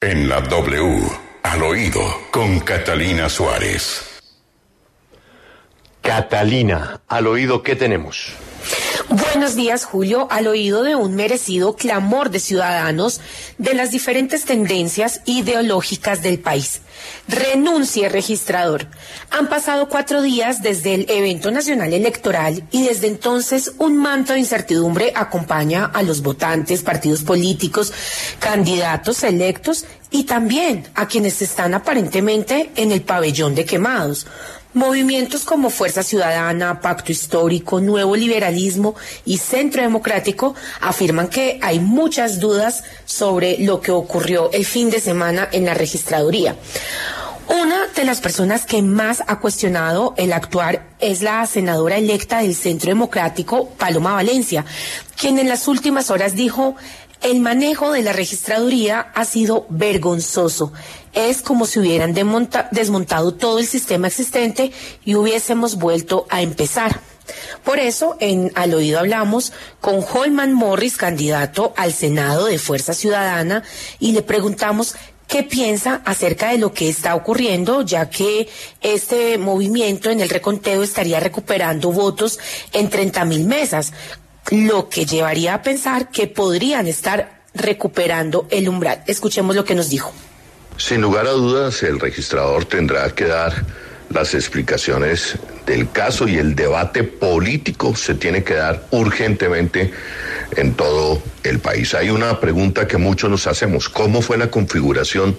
En la W, al oído, con Catalina Suárez. Catalina, al oído, ¿qué tenemos? Buenos días, Julio. Al oído de un merecido clamor de ciudadanos de las diferentes tendencias ideológicas del país. Renuncie, registrador. Han pasado cuatro días desde el evento nacional electoral y desde entonces un manto de incertidumbre acompaña a los votantes, partidos políticos, candidatos electos y también a quienes están aparentemente en el pabellón de quemados. Movimientos como Fuerza Ciudadana, Pacto Histórico, Nuevo Liberalismo y Centro Democrático afirman que hay muchas dudas sobre lo que ocurrió el fin de semana en la registraduría. Una de las personas que más ha cuestionado el actuar es la senadora electa del Centro Democrático, Paloma Valencia, quien en las últimas horas dijo el manejo de la registraduría ha sido vergonzoso. Es como si hubieran desmontado todo el sistema existente y hubiésemos vuelto a empezar. Por eso, en Al Oído hablamos con Holman Morris, candidato al Senado de Fuerza Ciudadana, y le preguntamos qué piensa acerca de lo que está ocurriendo, ya que este movimiento en el reconteo estaría recuperando votos en 30 mil mesas lo que llevaría a pensar que podrían estar recuperando el umbral. Escuchemos lo que nos dijo. Sin lugar a dudas, el registrador tendrá que dar las explicaciones del caso y el debate político se tiene que dar urgentemente en todo el país. Hay una pregunta que muchos nos hacemos, ¿cómo fue la configuración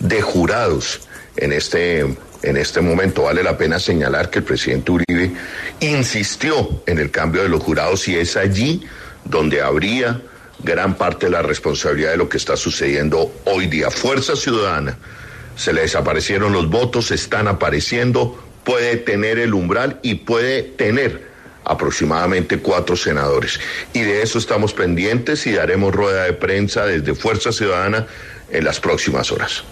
de jurados en este en este momento vale la pena señalar que el presidente Uribe insistió en el cambio de los jurados y es allí donde habría gran parte de la responsabilidad de lo que está sucediendo hoy día. Fuerza Ciudadana, se le desaparecieron los votos, están apareciendo, puede tener el umbral y puede tener aproximadamente cuatro senadores. Y de eso estamos pendientes y daremos rueda de prensa desde Fuerza Ciudadana en las próximas horas.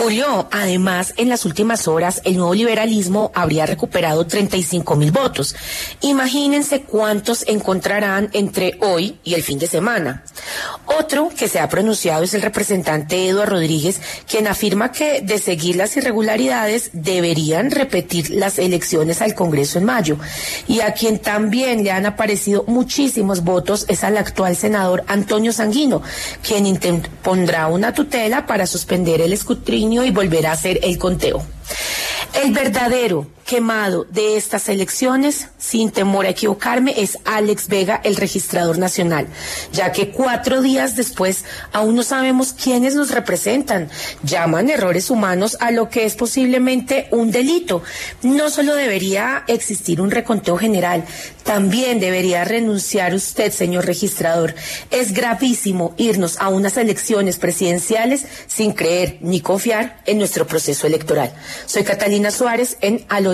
Julio, además, en las últimas horas, el nuevo liberalismo habría recuperado 35 mil votos. Imagínense cuántos encontrarán entre hoy y el fin de semana. Otro que se ha pronunciado es el representante Eduardo Rodríguez, quien afirma que de seguir las irregularidades deberían repetir las elecciones al Congreso en mayo. Y a quien también le han aparecido muchísimos votos es al actual senador Antonio Sanguino, quien pondrá una tutela para suspender el escrutinio y volverá a hacer el conteo. El verdadero quemado de estas elecciones, sin temor a equivocarme, es Alex Vega, el registrador nacional, ya que cuatro días después aún no sabemos quiénes nos representan. Llaman errores humanos a lo que es posiblemente un delito. No solo debería existir un reconteo general, también debería renunciar usted, señor registrador. Es gravísimo irnos a unas elecciones presidenciales sin creer ni confiar en nuestro proceso electoral. Soy Catalina Suárez en Alo